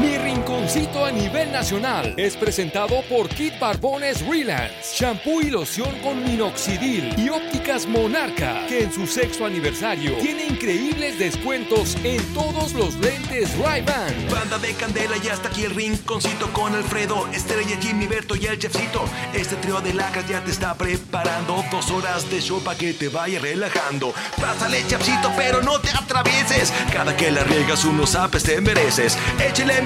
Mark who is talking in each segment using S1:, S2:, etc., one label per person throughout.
S1: Mi rinconcito a nivel nacional es presentado por Kit Barbones Relance, shampoo y loción con minoxidil y ópticas Monarca, que en su sexto aniversario tiene increíbles descuentos en todos los lentes Ray-Ban.
S2: Banda de candela y hasta aquí el rinconcito con Alfredo, Estrella, Jimmy, Berto y el chefcito. Este trío de lacas ya te está preparando dos horas de show para que te vaya relajando. Pásale, chefcito, pero no te atravieses. Cada que la riegas unos apes te mereces. Échale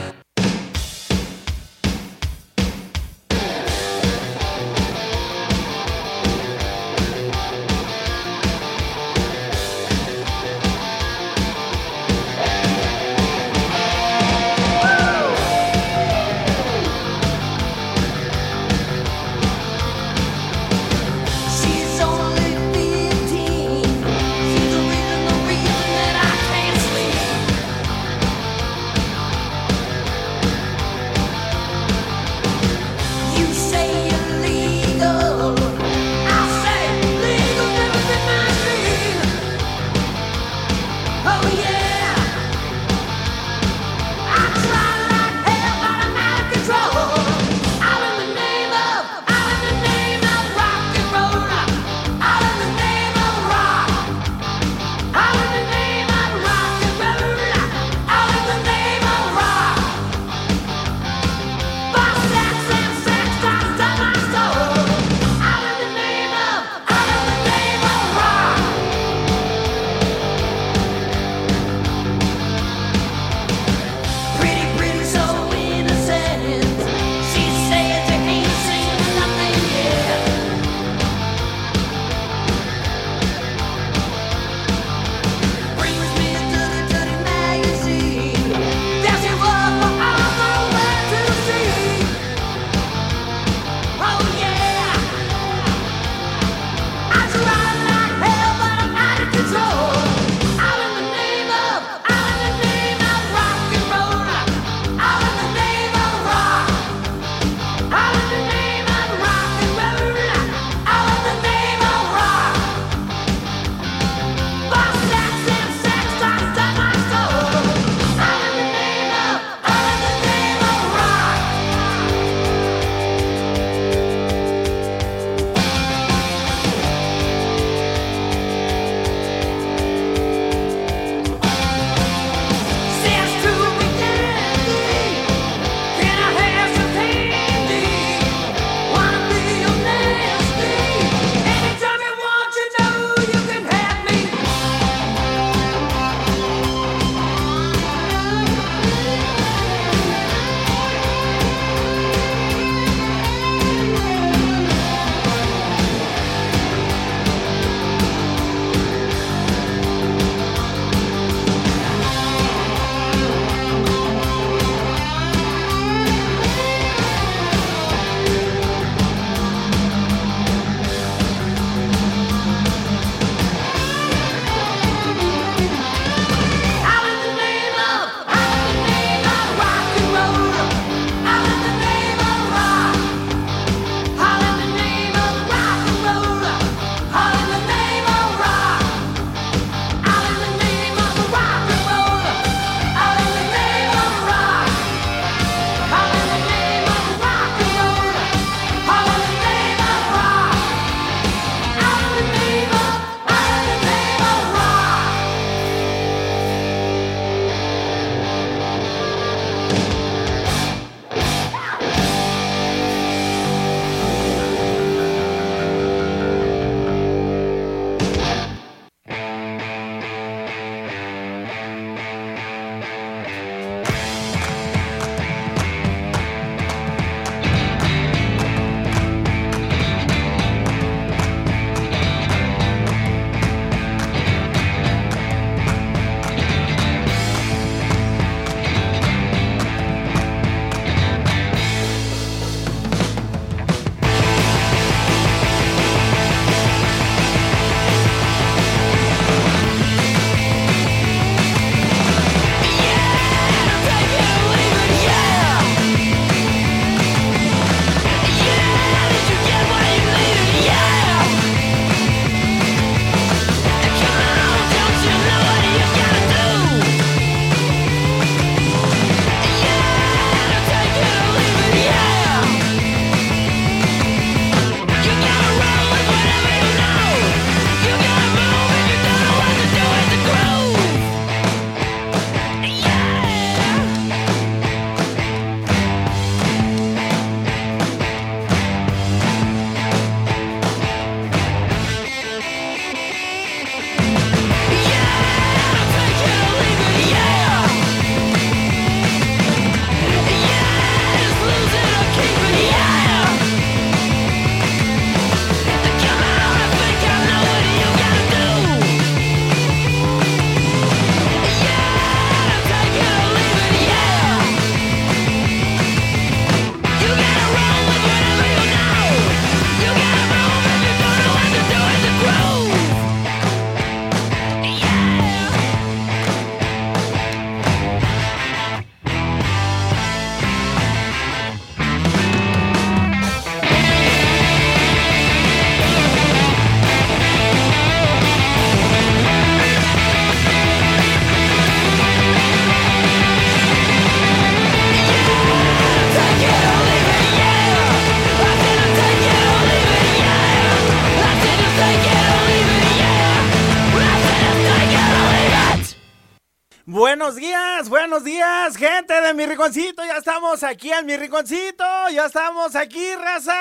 S3: Buenos días, gente de mi rinconcito. Ya estamos aquí en mi rinconcito. Ya estamos aquí, raza.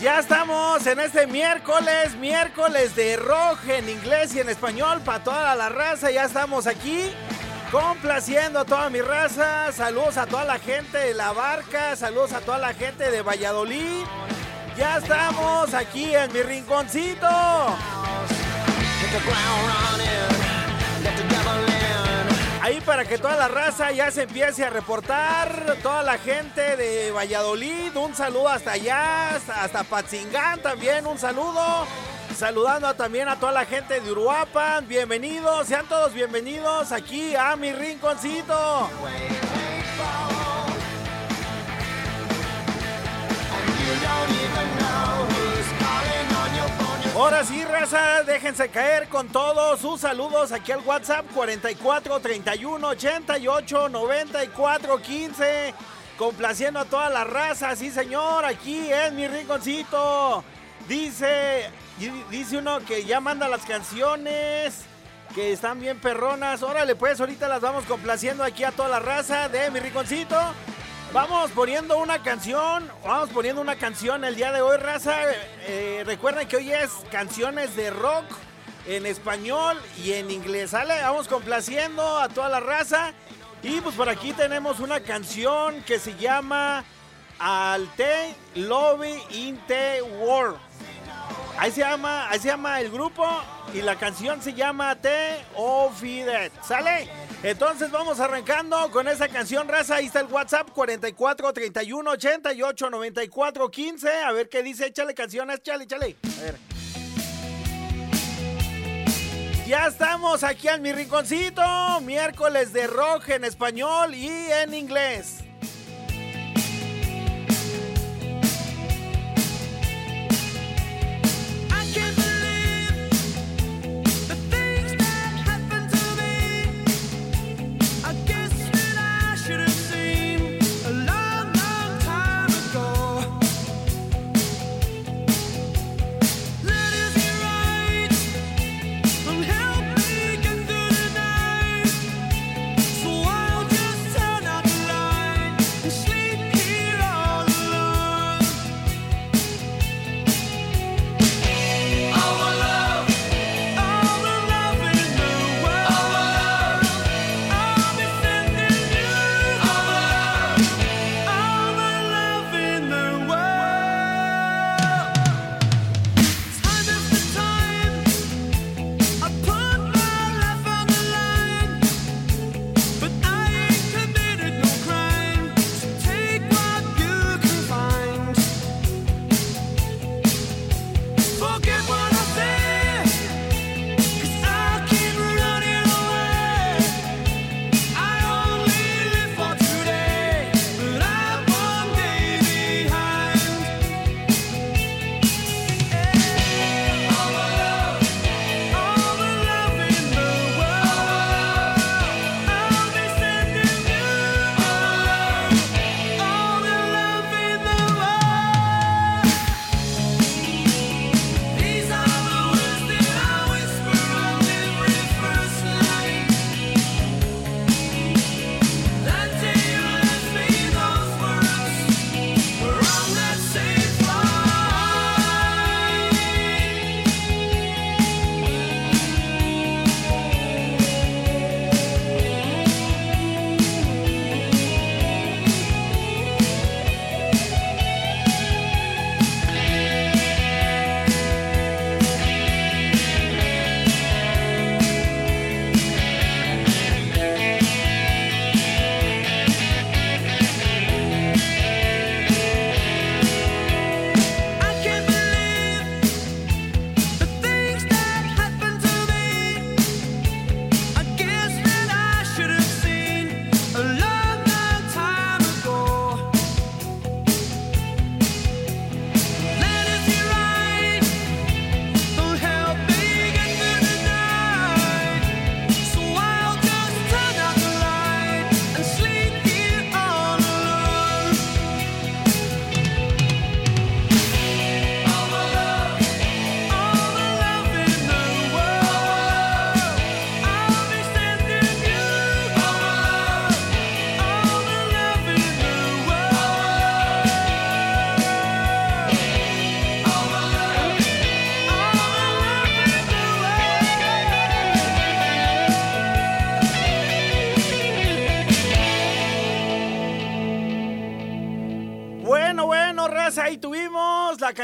S3: Ya estamos en este miércoles, miércoles de rock en inglés y en español para toda la raza. Ya estamos aquí complaciendo a toda mi raza. Saludos a toda la gente de La Barca, saludos a toda la gente de Valladolid. Ya estamos aquí en mi rinconcito. Ahí para que toda la raza ya se empiece a reportar, toda la gente de Valladolid, un saludo hasta allá, hasta, Patzingán también, un saludo. Saludando también a toda la gente de Uruapan, bienvenidos, sean todos bienvenidos aquí a mi rinconcito. Ahora sí, raza, déjense caer con todos sus saludos aquí al WhatsApp 44 31 88 94 15. Complaciendo a toda la raza, sí señor, aquí en mi rinconcito. Dice, dice uno que ya manda las canciones, que están bien perronas. Órale, pues ahorita las vamos complaciendo aquí a toda la raza de mi rinconcito. Vamos poniendo una canción, vamos poniendo una canción el día de hoy, raza. Eh, recuerden que hoy es canciones de rock en español y en inglés, ¿sale? Vamos complaciendo a toda la raza. Y pues por aquí tenemos una canción que se llama Alte Lobby in the World. Ahí se llama, ahí se llama el grupo y la canción se llama Te Offidet. ¿Sale? Entonces vamos arrancando con esa canción, raza. Ahí está el WhatsApp 44 31 88 94 15. A ver qué dice. Échale canciones, échale, échale. A ver. Ya estamos aquí en mi rinconcito. Miércoles de rock en español y en inglés.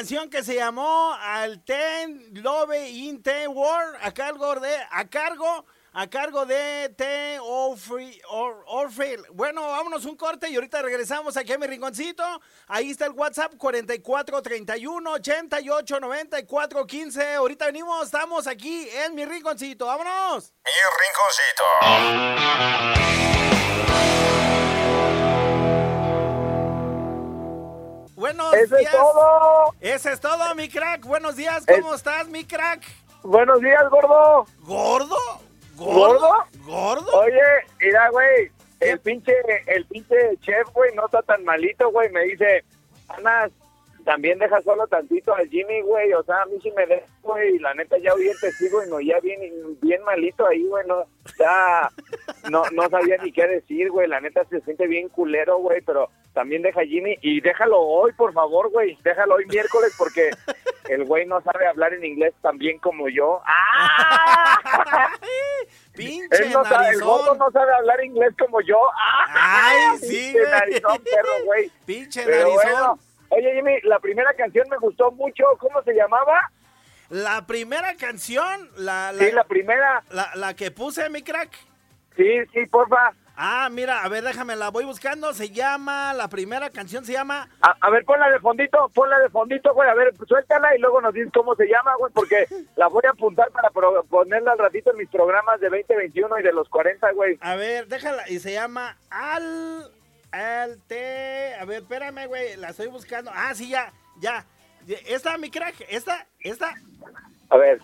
S3: Que se llamó Al Ten Love in Ten World a cargo de a cargo a cargo de T. Orfrey. Or- Orfrey. Bueno, vámonos un corte y ahorita regresamos aquí a mi rinconcito. Ahí está el WhatsApp 44 31 88 94 15. Ahorita venimos, estamos aquí en mi rinconcito. ¡Vámonos!
S4: Mi rinconcito.
S3: Buenos
S5: Eso es
S3: días.
S5: todo.
S3: Ese es todo, mi crack. Buenos días,
S5: Es-
S3: ¿cómo estás, mi crack?
S5: Buenos días, gordo.
S3: ¿Gordo?
S5: ¿Gordo?
S3: ¿Gordo?
S5: Oye, mira, güey, el pinche, el pinche chef, güey, no está tan malito, güey. Me dice, Ana, también deja solo tantito al Jimmy, güey. O sea, a mí sí me deja, güey. Y la neta ya el testigo y me oía bien, bien malito ahí, güey. No, ya, no, no sabía ni qué decir, güey. La neta se siente bien culero, güey. Pero también deja a Jimmy. Y déjalo hoy, por favor, güey. Déjalo hoy miércoles porque el güey no sabe hablar en inglés tan bien como yo. ¡Ah!
S3: Pinche
S5: Él no sabe, el gordo no sabe hablar inglés como yo. ¡Ah!
S3: Ay, sí,
S5: Pinche narizón, perro, güey.
S3: Pinche
S5: Pero
S3: narizón.
S5: bueno, oye, Jimmy, la primera canción me gustó mucho. ¿Cómo se llamaba?
S3: La primera canción, la, la,
S5: Sí, la primera.
S3: la- la que puse, mi crack.
S5: Sí, sí, porfa.
S3: Ah, mira, a ver, déjame, la voy buscando. Se llama, la primera canción se llama
S5: A, a ver, ponla de fondito, ponla de fondito, güey. A ver, suéltala y luego nos dices cómo se llama, güey, porque la voy a apuntar para pro- ponerla al ratito en mis programas de 2021 y de los 40, güey.
S3: A ver, déjala. Y se llama Al. Al T. A ver, espérame, güey. La estoy buscando. Ah, sí, ya. Ya. Esta, mi crack. Esta. Esta.
S5: A ver.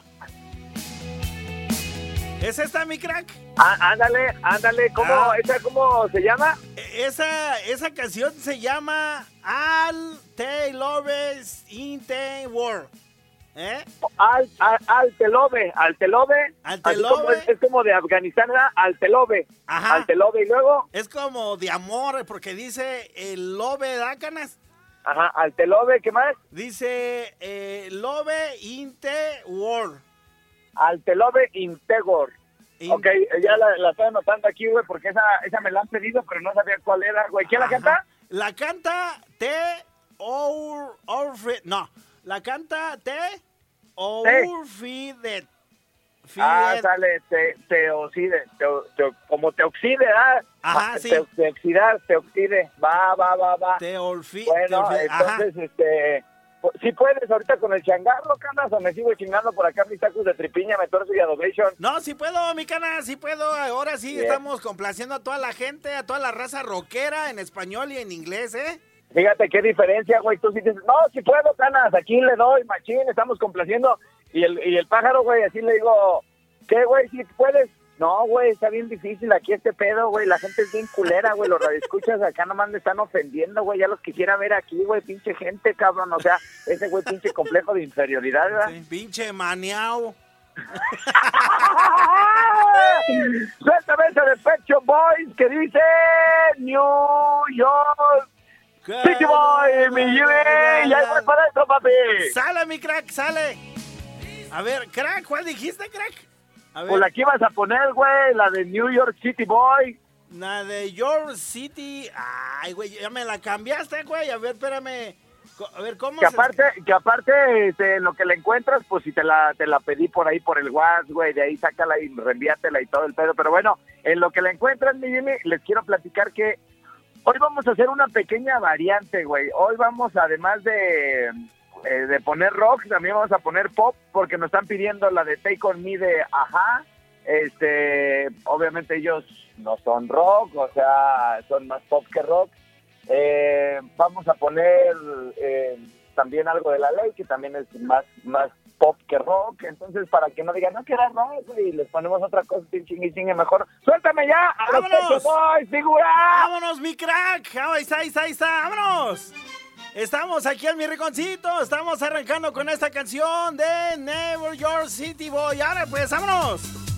S3: ¿Es esta, mi crack?
S5: Ah, ándale, ándale. ¿Cómo,
S3: Ah.
S5: esa, cómo se llama?
S3: Esa, esa canción se llama Al Te Loves in the World. ¿Eh?
S5: Al, al, Altelobe, Altelobe.
S3: Altelobe.
S5: Así como Es, es como de Afganistán, ¿verdad? Altelobe.
S3: Ajá.
S5: Altelobe. Y luego,
S3: Es como de amor, porque dice el Lobe Dácanas.
S5: ajá, Altelobe, ¿qué más?
S3: Dice eh, Lobe in the World.
S5: Altelobe Integor.
S3: In-
S5: Ok, ya la, la estoy anotando aquí, güey, porque esa, esa me la han pedido, pero no sabía cuál era, güey. ¿Quién la canta?
S3: La canta Te Or, Orfre- No, la canta Te Orfidet.
S5: Ah, sale, te, teoxide, teo- teo- como te oxide, ¿ah?
S3: Ajá,
S5: Ah,
S3: sí.
S5: te- te oxidar, te oxide. Va, va, va, va.
S3: Te Orfi-
S5: Bueno,
S3: te Ajá.
S5: entonces, este, pu- si puedes ahorita con el changarro, canas, o me sigo chingando por acá mis tacos de tripiña, me torzo y adobation.
S3: No, sí puedo, mi cana, sí puedo. Ahora sí
S5: Bien.
S3: estamos complaciendo a toda la gente, a toda la raza rockera en español y en inglés, ¿eh?
S5: Fíjate qué diferencia, güey. Tú sí dices, no, si puedo, canas, aquí le doy, machín, estamos complaciendo. Y el, y el pájaro, güey, así le digo, ¿qué, güey, si puedes? No, güey, está bien difícil aquí este pedo, güey. La gente es bien culera, güey. Los radioescuchas acá nomás me están ofendiendo, güey. Ya los quisiera ver aquí, güey. Pinche gente, cabrón. O sea, ese güey pinche complejo de inferioridad, ¿verdad?
S3: Sí, pinche maniao.
S5: Suéltame ese de Pecho Boys que dice New York City Boy, mi Jimmy. Y ahí voy para eso, papi.
S3: Sale, mi crack, sale. A ver, crack, ¿cuál dijiste, crack? A ver,
S5: Pues la que ibas a poner, güey, la de New York City Boy.
S3: la de Your City. Ay, güey, ya me la cambiaste, güey. A ver, espérame. A ver, ¿cómo
S5: Que
S3: se-
S5: aparte, que aparte, este, lo que le encuentras, pues si te la, te la pedí por ahí por el WhatsApp, güey, de ahí sácala y reenviátela y todo el pedo. Pero bueno, en lo que la encuentras, mi Jimmy, les quiero platicar que hoy vamos a hacer una pequeña variante, güey. Hoy vamos, además de, eh, de poner rock, también vamos a poner pop, porque nos están pidiendo la de Take On Me de Ajá. Este, obviamente ellos no son rock, o sea, son más pop que rock. Eh, vamos a poner eh, también algo de la ley, que también es más, más pop que rock. Entonces, para que no digan, no, que era rock, y les ponemos otra cosa, y chingue, chingue mejor. ¡Suéltame ya! ¡A
S3: ¡Vámonos!
S5: Boys, figura!
S3: ¡Vámonos, mi crack! Ah, Ahí está, ahí está, ahí está, vámonos. Estamos aquí en mi rinconcito, estamos arrancando con esta canción de Never Your City Boy. Ahora pues, vámonos.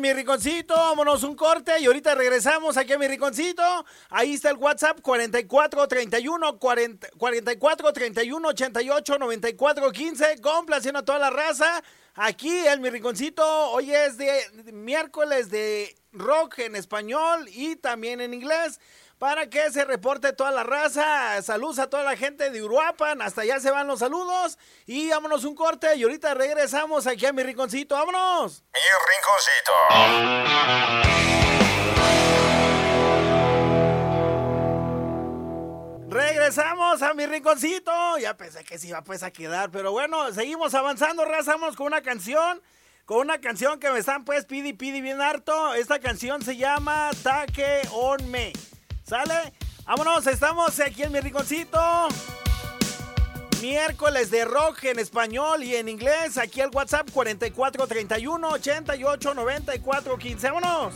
S6: Mi rinconcito. Vámonos un corte y ahorita regresamos aquí en mi rinconcito. Ahí está el WhatsApp 44 31 40 44 31 88 94 15. Complaciendo a toda la raza. Aquí en mi rinconcito. Hoy es de miércoles de rock en español y también en inglés. Para que se reporte toda la raza. Saludos a toda la gente de Uruapan. Hasta allá se van los saludos. Y vámonos un corte. Y ahorita regresamos aquí a mi rinconcito. ¡Vámonos!
S7: Mi rinconcito.
S6: Regresamos a mi rinconcito. Ya pensé que se iba pues a quedar. Pero bueno, seguimos avanzando. Raza, Vamos con una canción. Con una canción que me están pues pidi pidi bien harto. Esta canción se llama Taque on Me. ¿Sale? Vámonos, estamos aquí en mi rinconcito. Miércoles de rock en español y en inglés. Aquí el WhatsApp 4431 88 94 15. ¡Vámonos!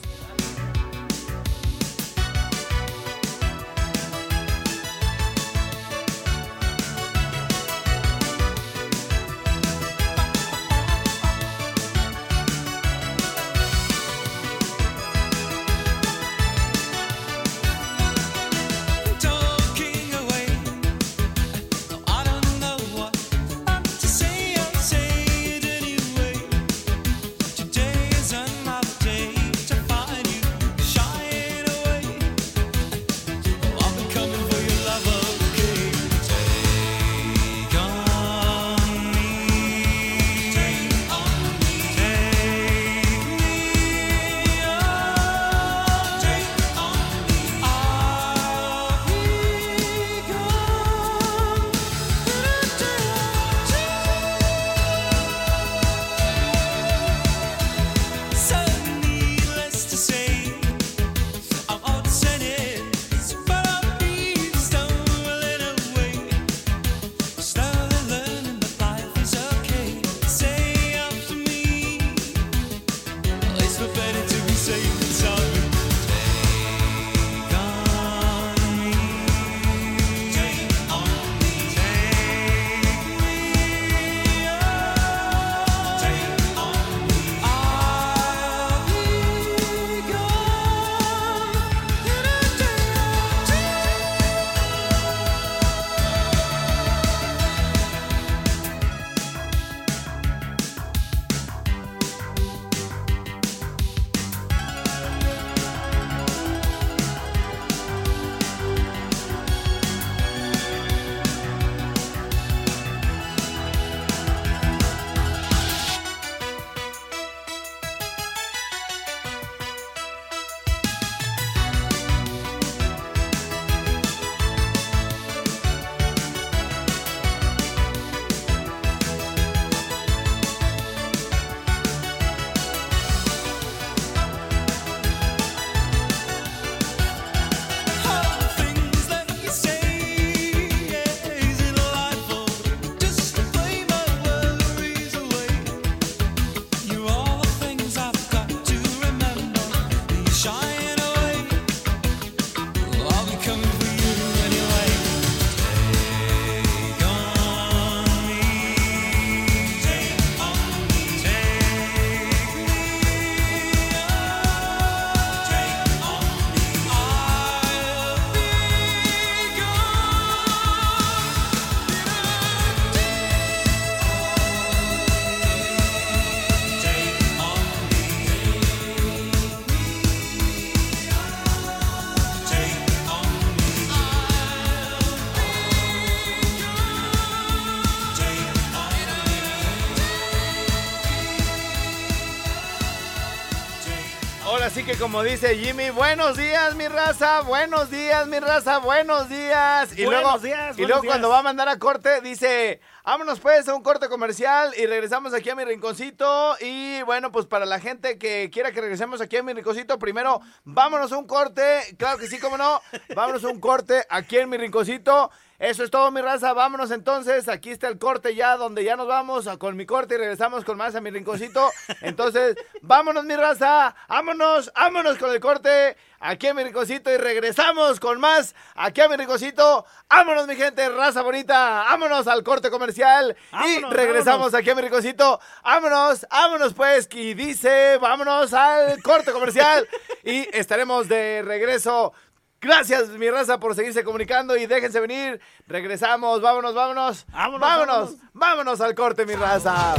S6: Como dice Jimmy, buenos días mi raza, buenos días mi raza, buenos días. Y
S3: Buenos
S6: luego,
S3: días,
S6: y luego
S3: días.
S6: cuando va a mandar a corte dice, vámonos pues a un corte comercial y regresamos aquí a mi rinconcito. Y bueno, pues para la gente que quiera que regresemos aquí a mi rinconcito, primero vámonos a un corte, claro que sí, cómo no, vámonos a un corte aquí en mi rinconcito.
S8: Eso es todo, mi raza. Vámonos entonces. Aquí está el corte ya, donde ya nos vamos con mi corte y regresamos con más a mi rinconcito. Entonces, vámonos, mi raza. Vámonos, vámonos con el corte aquí a mi rinconcito y regresamos con más aquí a mi rinconcito. Vámonos, mi gente, raza bonita. Vámonos al corte comercial y regresamos
S3: vámonos.
S8: aquí a mi rinconcito. Vámonos, vámonos, pues. Y dice, vámonos al corte comercial y estaremos de regreso. Gracias, mi raza, por seguirse comunicando y déjense venir. Regresamos, vámonos, vámonos.
S3: Vámonos,
S8: vámonos,
S3: vámonos.
S8: vámonos al corte, mi raza.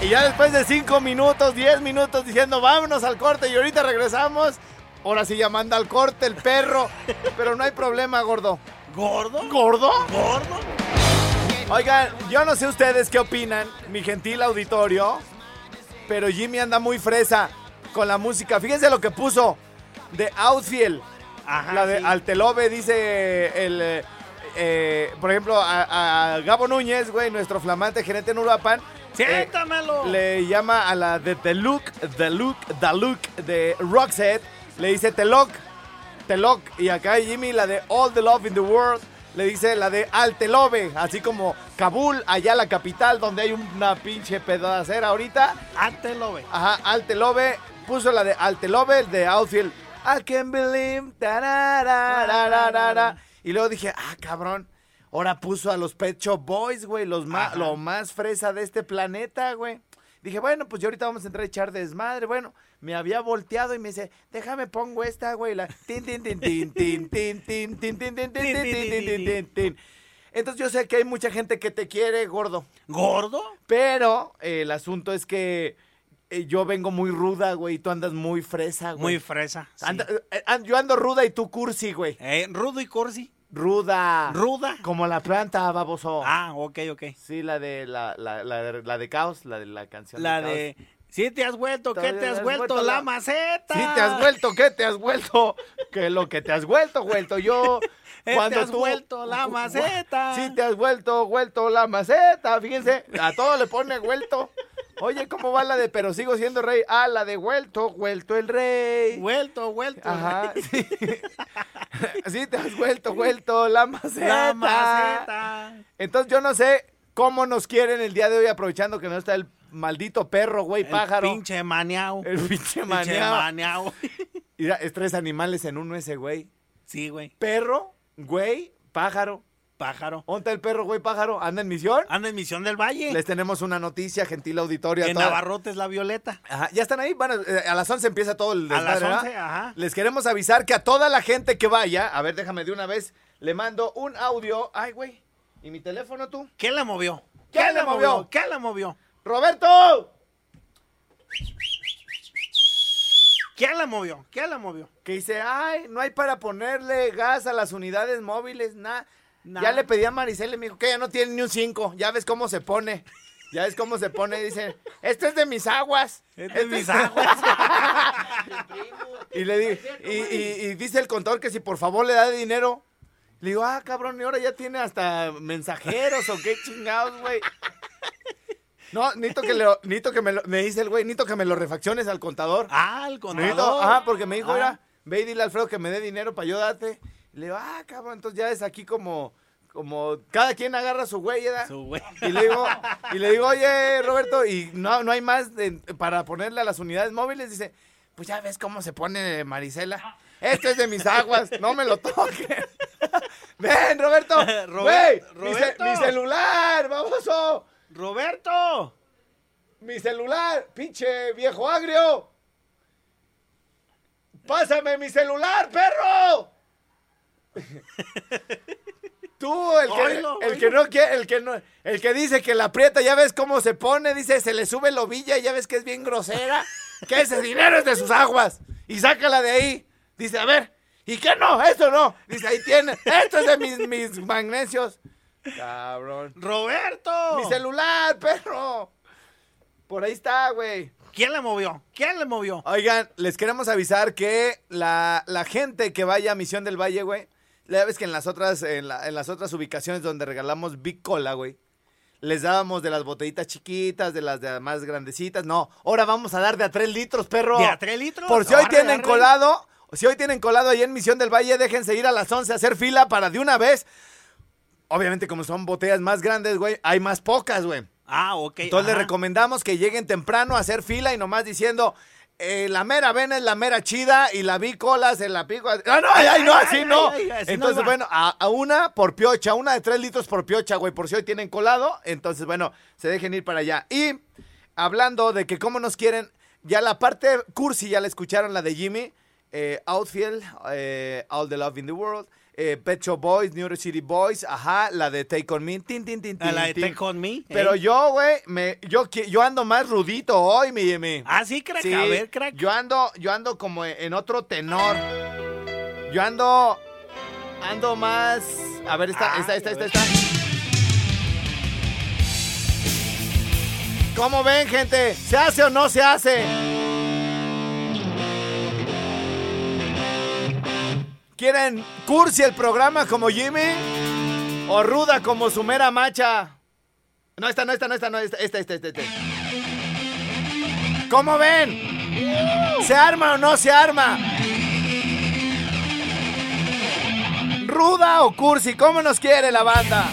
S8: Y ya después de 5 minutos, 10 minutos diciendo vámonos al corte y ahorita regresamos. Ahora sí ya manda al corte el perro. Pero no hay problema, gordo.
S3: ¿Gordo?
S8: ¿Gordo?
S3: ¿Gordo?
S8: Oigan, yo no sé ustedes qué opinan, mi gentil auditorio, pero Jimmy anda muy fresa con la música. Fíjense lo que puso de Outfield.
S3: Ajá,
S8: la de
S3: sí.
S8: Altelobe dice el... eh, eh, por ejemplo, a, a Gabo Núñez, güey, nuestro flamante gerente en Uruapan. eh,
S3: Siéntamelo.
S8: le llama a la de The Look, The Look, The Look de Roxette. Le dice Teloc, Teloc. Y acá Jimmy, la de All the Love in the World, le dice la de Altelobe. Así como Kabul, allá la capital, donde hay una pinche pedacera ahorita.
S3: Antelope.
S8: Ajá, Altelobe puso la de Altelobe de Outfield. I can believe. tarararararara. Y luego dije, ah, cabrón. Ahora puso a los Pet Shop Boys, güey, los más, lo más fresa de este planeta, güey. Dije, bueno, pues yo ahorita vamos a entrar a echar desmadre. Bueno, me había volteado y me dice, déjame pongo esta, güey, la tin tin tin tin tin tin tin tin tin tin tin tin tin tin tin tin tin. Entonces yo sé que hay mucha gente que te quiere, gordo.
S3: ¿Gordo?
S8: Pero eh, el asunto es que eh, yo vengo muy ruda, güey, y tú andas muy fresa, güey.
S3: Muy fresa. sí.
S8: Anda- eh, an- yo ando ruda y tú cursi, güey.
S3: Eh, rudo y cursi.
S8: Ruda.
S3: ¿Ruda?
S8: Como la planta, baboso.
S3: Ah, ok, ok.
S8: Sí, la de la, la, la, de- la de caos, la de la canción.
S3: La
S8: Caos.
S3: de... Sí te has vuelto, ¿qué te has vuelto?
S8: vuelto
S3: La
S8: la-
S3: maceta.
S8: Sí, te has vuelto, ¿qué te has vuelto? Que lo que te has vuelto, vuelto yo.
S3: Eh, te has vuelto la maceta.
S8: Sí, te has vuelto, vuelto la maceta. Fíjense, a todo le pone vuelto. Oye, ¿cómo va la de pero sigo siendo rey? Ah, la de vuelto, vuelto el rey.
S3: Vuelto, vuelto.
S8: Ajá, sí. Sí, te has vuelto, vuelto la maceta.
S3: La maceta.
S8: Entonces yo no sé cómo nos quieren el día de hoy, aprovechando que no está el maldito perro, güey,
S3: El
S8: pájaro.
S3: pinche maniao.
S8: El pinche maniao. Mira, es tres animales en uno ese, güey.
S3: Sí, güey.
S8: Perro, güey, pájaro.
S3: Pájaro.
S8: ¿Dónde está el perro, güey, pájaro? ¿Anda en misión?
S3: Anda en Misión del Valle.
S8: Les tenemos una noticia, gentil auditorio. a
S3: en
S8: toda-
S3: Navarrote es la Violeta.
S8: Ajá, ya están ahí. Bueno, eh, a las 11 empieza todo el
S3: A las
S8: desmadre, ¿verdad?
S3: 11, ajá.
S8: Les queremos avisar que a toda la gente que vaya, a ver, déjame de una vez, le mando un audio. Ay, güey. ¿Y mi teléfono tú?
S3: ¿Qué le movió?
S8: ¿Qué le movió?
S3: ¿Qué le movió?
S8: ¡Roberto!
S3: ¿Qué le movió? ¿Qué le movió?
S8: Que dice, ay, no hay para ponerle gas a las unidades móviles, nada. Ya le pedí a Maricel y me dijo que ya no tiene ni un 5. Ya ves cómo se pone. Ya ves cómo se pone. Dice, este es de mis aguas.
S3: Es de
S8: Este
S3: mis aguas.
S8: Y le di- y, y- y dice el contador que si por favor le da dinero. Le digo, ah, cabrón, y ahora ya tiene hasta mensajeros o qué chingados, güey. No, necesito que, lo, necesito que me lo, me dice el güey, necesito que me lo refacciones al contador.
S3: Ah,
S8: Necesito-
S3: contador.
S8: ajá, porque me dijo,
S3: Ah.
S8: mira, ve y dile a Alfredo que me dé dinero para yo darte. Y le digo, ah, cabrón, entonces ya es aquí como, como, cada quien agarra su güey, ¿verdad?
S3: Su güey.
S8: Y le digo, y le digo, oye, Roberto, y no, no hay más de- para ponerle a las unidades móviles. Dice, pues ya ves cómo se pone Marisela. Esto es de mis aguas, no me lo toques. Ven, Roberto.
S3: Robert-
S8: Güey, mi, ce- mi celular, baboso.
S3: Roberto.
S8: Mi celular, pinche viejo agrio. Pásame mi celular, perro. Tú, el que, el que no quiere, el que no, el que dice que la aprieta, ya ves cómo se pone, dice, se le sube la ovilla, ya ves que es bien grosera, que ese dinero es de sus aguas, y sácala de ahí. Dice, a ver, ¿y qué no? Eso no. Dice, ahí tiene, esto es de mis, mis magnesios. Cabrón.
S3: Roberto.
S8: Mi celular, perro. Por ahí está, güey.
S3: ¿Quién le movió? ¿Quién le movió?
S8: Oigan, les queremos avisar que la, la gente que vaya a Misión del Valle, güey, ya ves que en las otras, en, la- en las otras ubicaciones donde regalamos Big Cola, güey, les dábamos de las botellitas chiquitas, de las de más grandecitas. No, ahora vamos a dar de a tres litros, perro.
S3: ¿De a tres litros?
S8: Por si hoy
S3: Arre,
S8: tienen
S3: arre.
S8: colado, Si hoy tienen colado ahí en Misión del Valle, déjense ir a las 11 a hacer fila para de una vez. Obviamente, como son botellas más grandes, güey, hay más pocas, güey.
S3: Ah, ok.
S8: Entonces les recomendamos que lleguen temprano a hacer fila y nomás diciendo, eh, la mera vena es la mera chida y la bicola se la pico. Ah, no, ay, ay, no, así no.
S3: ay, ay, así no
S8: Entonces, bueno, a, a una por piocha, una de tres litros por piocha, güey, por si hoy tienen colado. Entonces, bueno, se dejen ir para allá. Y hablando de que cómo nos quieren, ya la parte cursi ya la escucharon, la de Jimmy, eh, Outfield, eh, All the Love in the World. Eh, Pet Shop Boys, New York City Boys, ajá, la de Take On Me, tin, tin, tin,
S3: A la de
S8: tin, tin.
S3: Take On Me.
S8: Pero
S3: ¿eh?
S8: yo, güey, me, yo, yo ando más rudito hoy, mi Jimmy.
S3: Ah, sí, crack.
S8: Sí,
S3: A ver, crack.
S8: Yo ando, yo ando como en otro tenor. Yo ando, ando más. A ver, esta,
S3: Ay,
S8: esta, esta, esta, esta. ¿Cómo ven, gente? ¿Se hace o no se hace? ¿Quieren cursi el programa como Jimmy? ¿O ruda como su mera macha? No, esta, no, esta, no, esta, no, esta, esta, esta, esta. esta. ¿Cómo ven? ¿Se arma o no se arma? ¿Ruda o cursi? ¿Cómo nos quiere la banda?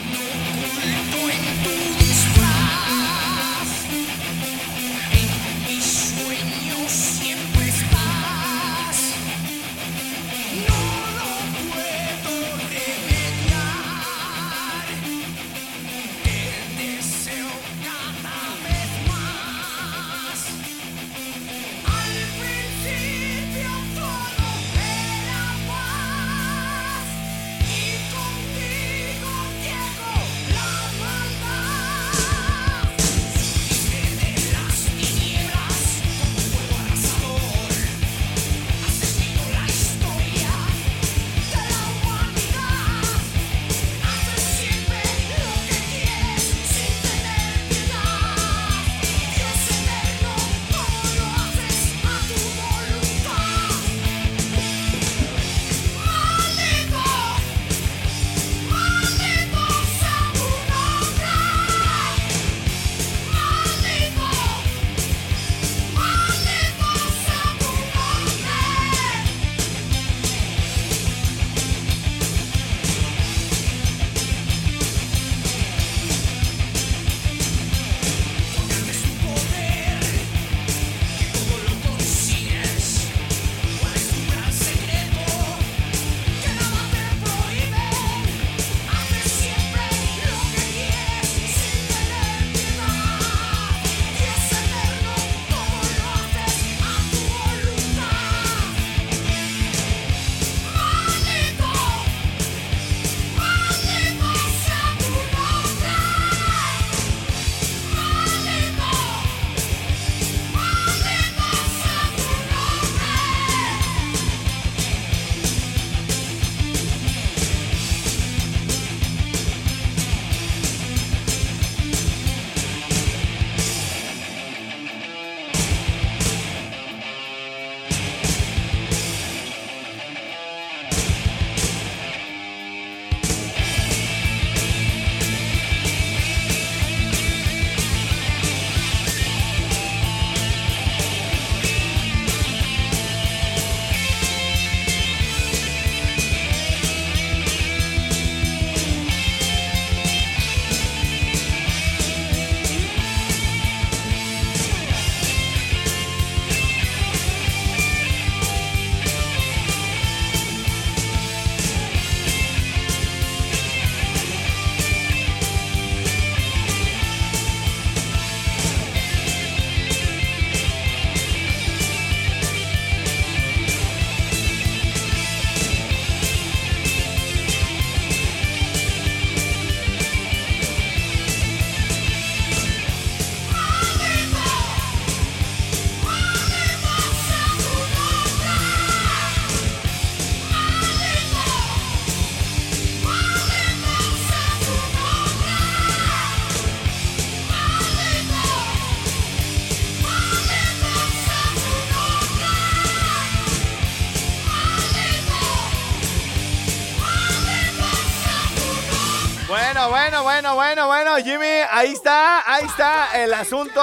S8: Bueno, bueno, bueno, Jimmy, ahí está, ahí está el asunto.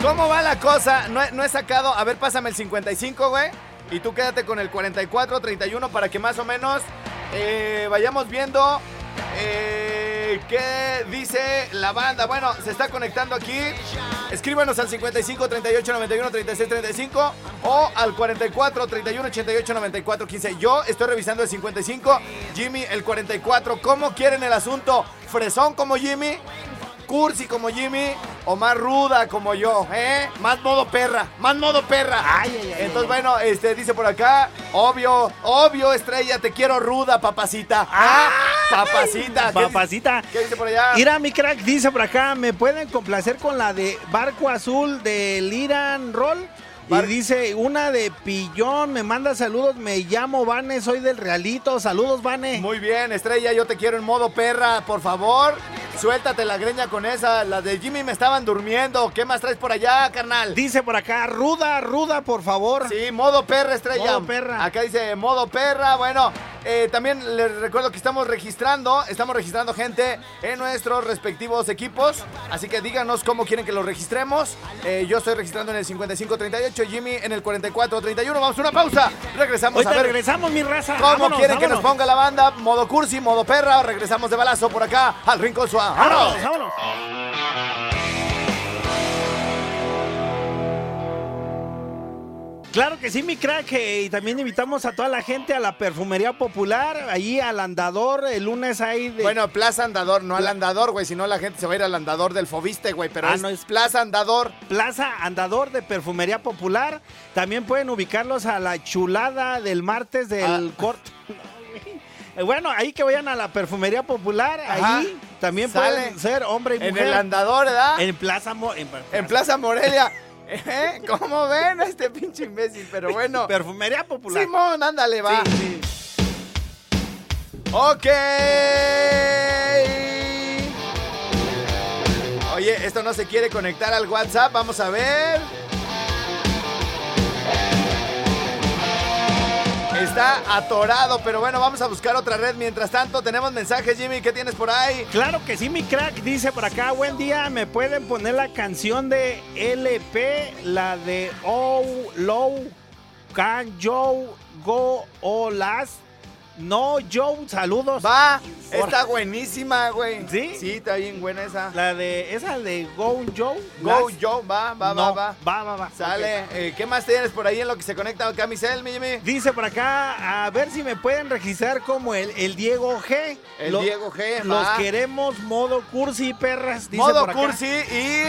S8: ¿Cómo va la cosa? No no he sacado, a ver, pásame el 55, güey. Y tú quédate con el 4431 para que más o menos eh, vayamos viendo eh, qué dice la banda. Bueno, se está conectando aquí. Escríbanos al 55 38 91 36 35 o al 44 31 88 94 15. Yo estoy revisando el 55, Jimmy el 44. ¿Cómo quieren el asunto? ¿Fresón como Jimmy? cursi como Jimmy o más ruda como yo, ¿eh? Más modo perra, más modo perra. Entonces, bueno, este dice por acá, obvio, obvio, estrella, te quiero ruda, papacita. ¿Ah? Papacita. ¿Qué,
S3: Papacita.
S8: ¿Qué dice por allá?
S3: Mira, mi crack dice por acá, ¿me pueden complacer con la de Barco Azul del Iran Roll? Y dice, una de Pillón, me manda saludos, me llamo Vane, soy del Realito, saludos Vane.
S8: Muy bien, estrella, yo te quiero en modo perra, por favor. Suéltate la greña con esa. Las de Jimmy me estaban durmiendo. ¿Qué más traes por allá, carnal?
S3: Dice por acá, ruda, ruda, por favor.
S8: Sí, modo perra, estrella.
S3: Modo perra.
S8: Acá dice modo perra. Bueno, eh, también les recuerdo que estamos registrando, estamos registrando gente en nuestros respectivos equipos. Así que díganos cómo quieren que los registremos. Eh, yo estoy registrando en el 5538, Jimmy en el 4431. Vamos a una pausa. Regresamos a ver
S3: regresamos, mi raza.
S8: cómo
S3: Vámonos,
S8: quieren que nos ponga la banda. Modo cursi, modo perra. Regresamos de balazo por acá al Rincón. ¡Vámonos!
S3: Vámonos, Claro que sí, mi crack. eh, Y también invitamos a toda la gente a la perfumería popular, allí al andador. El lunes hay de.
S8: Bueno, Plaza Andador, no al andador, güey, si no la gente se va a ir al andador del Fobiste, güey, pero
S3: Ah,
S8: es,
S3: no, es-
S8: Plaza Andador.
S3: Plaza Andador de Perfumería Popular. También pueden ubicarlos a la chulada del martes del
S8: Ah.
S3: corte. Eh, Bueno, ahí que vayan a la Perfumería Popular,
S8: Ajá.
S3: ahí también pueden ser hombre y
S8: En
S3: mujer.
S8: el andador, ¿verdad?
S3: En Plaza Mo- en,
S8: En Plaza Morelia. ¿Eh? ¿Cómo ven a este pinche imbécil? Pero bueno.
S3: Perfumería Popular.
S8: Simón, ándale, va.
S3: Sí, sí.
S8: Ok. Oye, esto no se quiere conectar al WhatsApp. Vamos a ver. Está atorado, pero bueno, vamos a buscar otra red. Mientras tanto, tenemos mensajes, Jimmy. ¿Qué tienes por ahí?
S3: Claro que sí, mi crack. Dice por acá, buen día. ¿Me pueden poner la canción de LP, la de Oh Low Can Joe Go O Last? No, Joe, saludos.
S8: Va, está buenísima, güey.
S3: ¿Sí?
S8: Sí, está bien buena esa.
S3: La de, esa de Go Joe.
S8: Go? Joe, va, va,
S3: No,
S8: va, va.
S3: va, va, va.
S8: Sale. Eh, ¿Qué más tienes por ahí en lo que se conecta acá, Michelle, mi?
S3: Dice por acá, a ver si me pueden registrar como el, el Diego G.
S8: El
S3: Lo-
S8: Diego G,
S3: Los
S8: va.
S3: queremos modo cursi, perras. Dice
S8: modo
S3: por acá.
S8: cursi y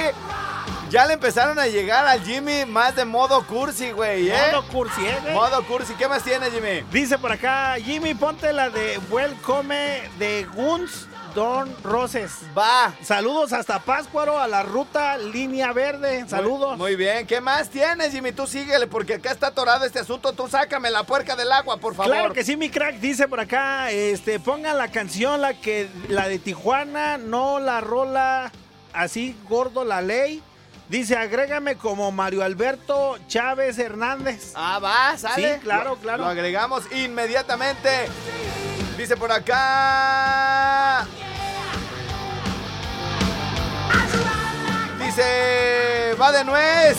S8: ya le empezaron a llegar al Jimmy más de modo cursi, güey, ¿eh?
S3: Modo cursi, ¿eh? güey?
S8: Modo cursi. ¿Qué más tienes, Jimmy?
S3: Dice por acá, Jimmy, ponte la de Welcome de Guns Don Roses.
S8: Va.
S3: Saludos hasta Páscuaro, a la ruta Línea Verde. Saludos.
S8: Muy, muy bien. ¿Qué más tienes, Jimmy? Tú síguele, porque acá está atorado este asunto. Tú sácame la puerca del agua, por favor.
S3: Claro que sí, mi crack. Dice por acá, este, pongan la canción, la que, la de Tijuana, no la rola así gordo la ley. Dice, agrégame como Mario Alberto Chávez Hernández.
S8: Ah, va, sale.
S3: Sí, claro, claro.
S8: Lo agregamos inmediatamente. Dice por acá. Dice, va de nuez.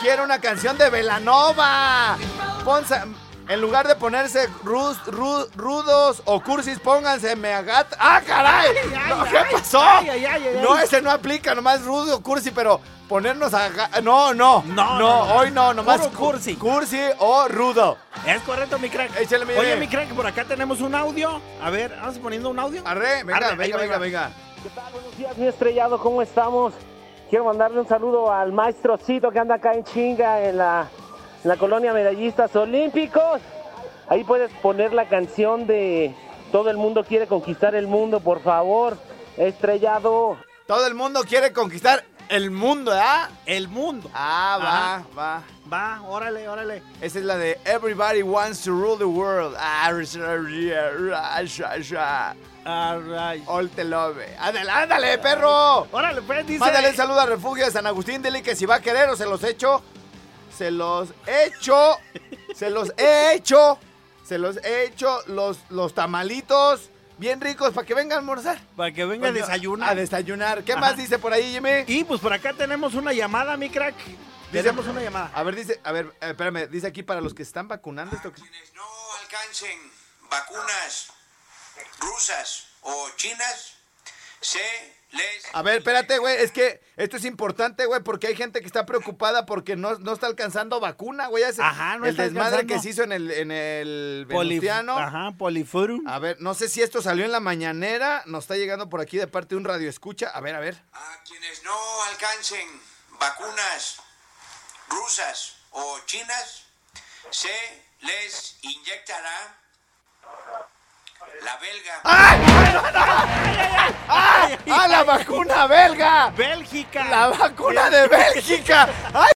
S8: Quiero una canción de Velanova. Ponsa- en lugar de ponerse rus- ru- rudos o cursis, pónganse meagat. ¡Ah, caray!
S3: ay,
S8: No, ¿Qué
S3: ay,
S8: pasó?
S3: ay, ay, ay, ay.
S8: No, ese no aplica, nomás rudo o cursi, pero ponernos a... No, no,
S3: No, no, no.
S8: hoy no, nomás
S3: Puro
S8: cu-
S3: cursi.
S8: Cursi o rudo.
S3: Es correcto, mi crack.
S8: Échale, mi
S3: Oye, mi crack, por acá tenemos un audio. A ver, vamos poniendo un audio.
S8: Arre, venga,
S3: Arre,
S8: venga, venga, venga.
S9: ¿Qué tal? Buenos días, mi estrellado, ¿cómo estamos? Quiero mandarle un saludo al maestrocito que anda acá en chinga en la, en la colonia Medallistas Olímpicos. Ahí puedes poner la canción de Todo el mundo quiere conquistar el mundo, por favor. Estrellado.
S8: Todo el mundo quiere conquistar el mundo, ¿ah?
S3: El mundo.
S8: Ah, va, va.
S3: Va, órale, órale.
S8: Esa es la de Everybody Wants to Rule the World. Ah, ra.
S3: Alright.
S8: All te love. Ándale, ándale, perro.
S3: Órale, pues dice.
S8: Mándale un saludo a Refugio de San Agustín. Dile que si va a querer o se los echo. Se los echo. Se los he hecho. Se los he hecho los, los tamalitos bien ricos para que vengan a almorzar.
S3: Para que venga a desayunar.
S8: A desayunar. ¿Qué
S3: Ajá.
S8: más dice por ahí, Jimmy?
S3: Y pues por acá tenemos una llamada, mi crack. Tenemos una llamada.
S8: A ver, dice, a ver, eh, espérame, dice aquí para los que están vacunando esto. que-
S4: Quienes no alcancen vacunas rusas o chinas, se.
S8: A ver, espérate, güey, es que esto es importante, güey, porque hay gente que está preocupada porque no, no está alcanzando vacuna, güey.
S3: Ajá, no
S8: El
S3: está
S8: desmadre
S3: alcanzando.
S8: que se hizo en el, en el
S3: Polif-
S8: Venustiano.
S3: Ajá, Poliforum.
S8: A ver, no sé si esto salió en la mañanera, nos está llegando por aquí de parte de un radio escucha. A ver, a ver.
S4: A quienes no alcancen vacunas rusas o chinas, se les inyectará la belga.
S8: ¡Ah, la vacuna belga!
S3: Bélgica.
S8: ¡La vacuna de Bélgica! ¡Ay!